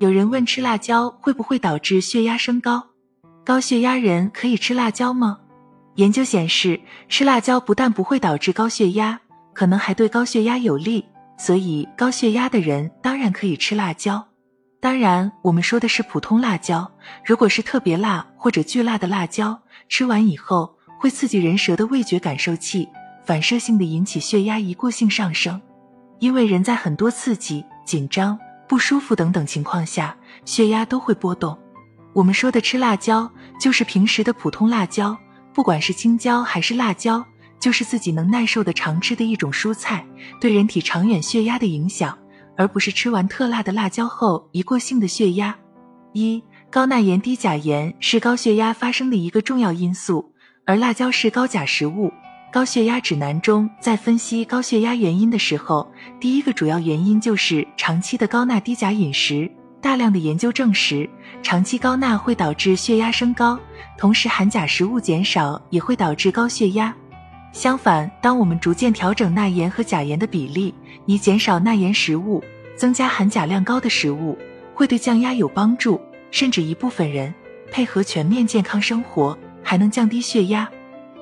有人问吃辣椒会不会导致血压升高？高血压人可以吃辣椒吗？研究显示，吃辣椒不但不会导致高血压，可能还对高血压有利。所以，高血压的人当然可以吃辣椒。当然，我们说的是普通辣椒。如果是特别辣或者巨辣的辣椒，吃完以后会刺激人舌的味觉感受器，反射性的引起血压一过性上升。因为人在很多刺激、紧张。不舒服等等情况下，血压都会波动。我们说的吃辣椒，就是平时的普通辣椒，不管是青椒还是辣椒，就是自己能耐受的常吃的一种蔬菜，对人体长远血压的影响，而不是吃完特辣的辣椒后一过性的血压。一高钠盐低钾盐是高血压发生的一个重要因素，而辣椒是高钾食物。高血压指南中，在分析高血压原因的时候，第一个主要原因就是长期的高钠低钾饮食。大量的研究证实，长期高钠会导致血压升高，同时含钾食物减少也会导致高血压。相反，当我们逐渐调整钠盐和钾盐的比例，以减少钠盐食物，增加含钾量高的食物，会对降压有帮助。甚至一部分人配合全面健康生活，还能降低血压。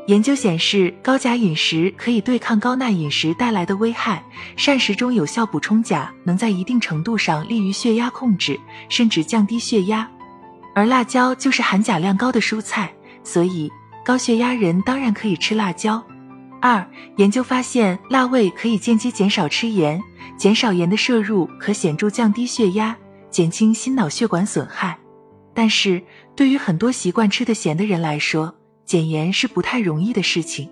研究显示，高钾饮食可以对抗高钠饮食带来的危害。膳食中有效补充钾，能在一定程度上利于血压控制，甚至降低血压。而辣椒就是含钾量高的蔬菜，所以高血压人当然可以吃辣椒。二，研究发现，辣味可以间接减少吃盐，减少盐的摄入可显著降低血压，减轻心脑血管损害。但是对于很多习惯吃的咸的人来说，减盐是不太容易的事情。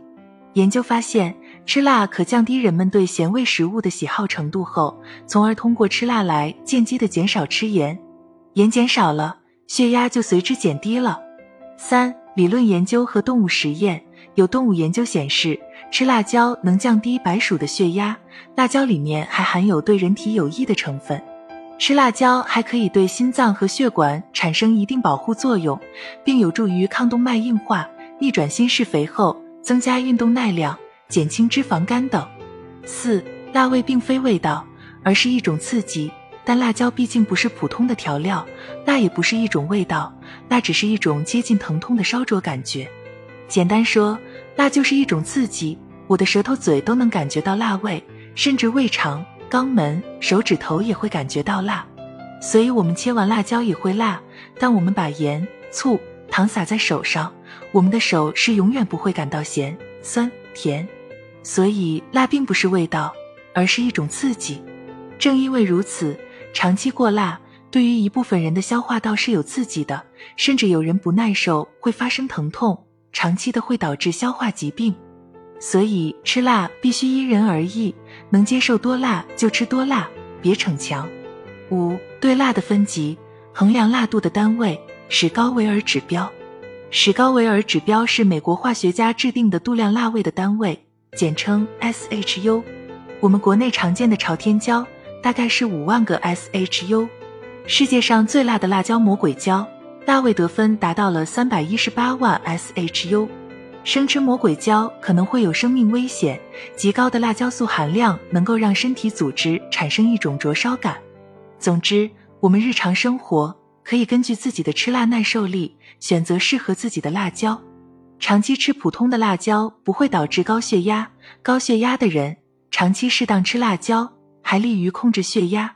研究发现，吃辣可降低人们对咸味食物的喜好程度后，从而通过吃辣来间接的减少吃盐。盐减少了，血压就随之减低了。三、理论研究和动物实验。有动物研究显示，吃辣椒能降低白鼠的血压。辣椒里面还含有对人体有益的成分。吃辣椒还可以对心脏和血管产生一定保护作用，并有助于抗动脉硬化。逆转心室肥厚，增加运动耐量，减轻脂肪肝等。四、辣味并非味道，而是一种刺激。但辣椒毕竟不是普通的调料，辣也不是一种味道，那只是一种接近疼痛的烧灼感觉。简单说，辣就是一种刺激，我的舌头、嘴都能感觉到辣味，甚至胃肠、肛门、手指头也会感觉到辣。所以，我们切完辣椒也会辣，但我们把盐、醋。糖撒在手上，我们的手是永远不会感到咸、酸、甜，所以辣并不是味道，而是一种刺激。正因为如此，长期过辣对于一部分人的消化道是有刺激的，甚至有人不耐受会发生疼痛，长期的会导致消化疾病。所以吃辣必须因人而异，能接受多辣就吃多辣，别逞强。五对辣的分级，衡量辣度的单位。是高维尔指标，史高维尔指标是美国化学家制定的度量辣味的单位，简称 SHU。我们国内常见的朝天椒大概是五万个 SHU。世界上最辣的辣椒魔鬼椒，辣味得分达到了三百一十八万 SHU。生吃魔鬼椒可能会有生命危险，极高的辣椒素含量能够让身体组织产生一种灼烧感。总之，我们日常生活。可以根据自己的吃辣耐受力选择适合自己的辣椒。长期吃普通的辣椒不会导致高血压，高血压的人长期适当吃辣椒还利于控制血压。